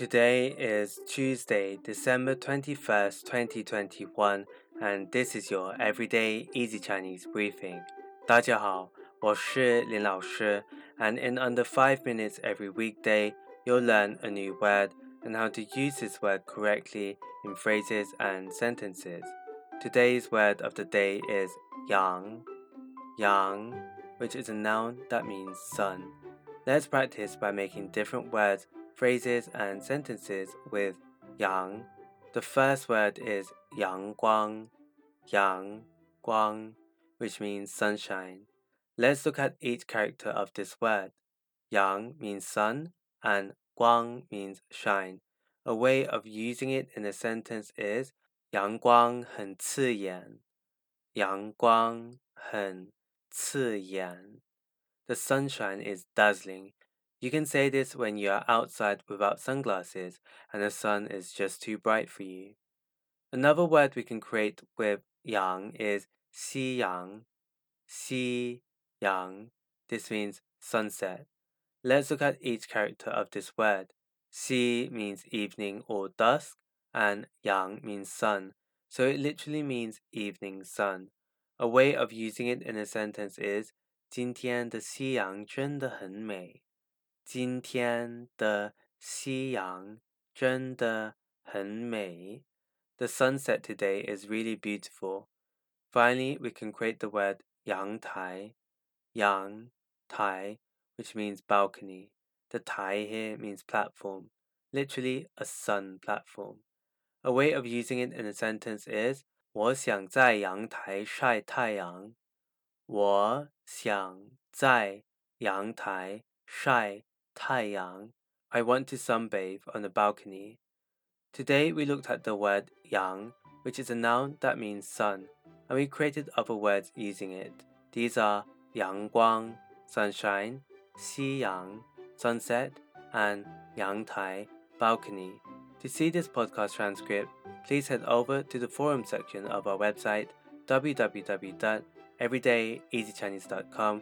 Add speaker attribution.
Speaker 1: Today is Tuesday, December 21st, 2021, and this is your everyday easy Chinese briefing. 大家好，我是林老师, and in under 5 minutes every weekday, you'll learn a new word and how to use this word correctly in phrases and sentences. Today's word of the day is yang, yang, which is a noun that means sun. Let's practice by making different words phrases and sentences with yang. The first word is yang guang, yang guang, which means sunshine. Let's look at each character of this word. Yang means sun and guang means shine. A way of using it in a sentence is 阳光很刺眼。阳光很刺眼。The sunshine is dazzling. You can say this when you are outside without sunglasses and the sun is just too bright for you. Another word we can create with yang is 夕阳,夕阳. This means sunset. Let's look at each character of this word. Si means evening or dusk, and yang means sun, so it literally means evening sun. A way of using it in a sentence is 今天的夕阳真的很美。 今天的夕阳真的很美。The sunset today is really beautiful. Finally, we can create the word 阳台,阳台, which means balcony. The tai here means platform, literally a sun platform. A way of using it in a sentence is 我想在阳台晒太阳。我想在阳台晒 Taiyang. I want to sunbathe on the balcony. Today we looked at the word yang, which is a noun that means sun, and we created other words using it. These are yangguang, sunshine, xiyang, sunset, and yangtai, balcony. To see this podcast transcript, please head over to the forum section of our website www.everydayeasychinese.com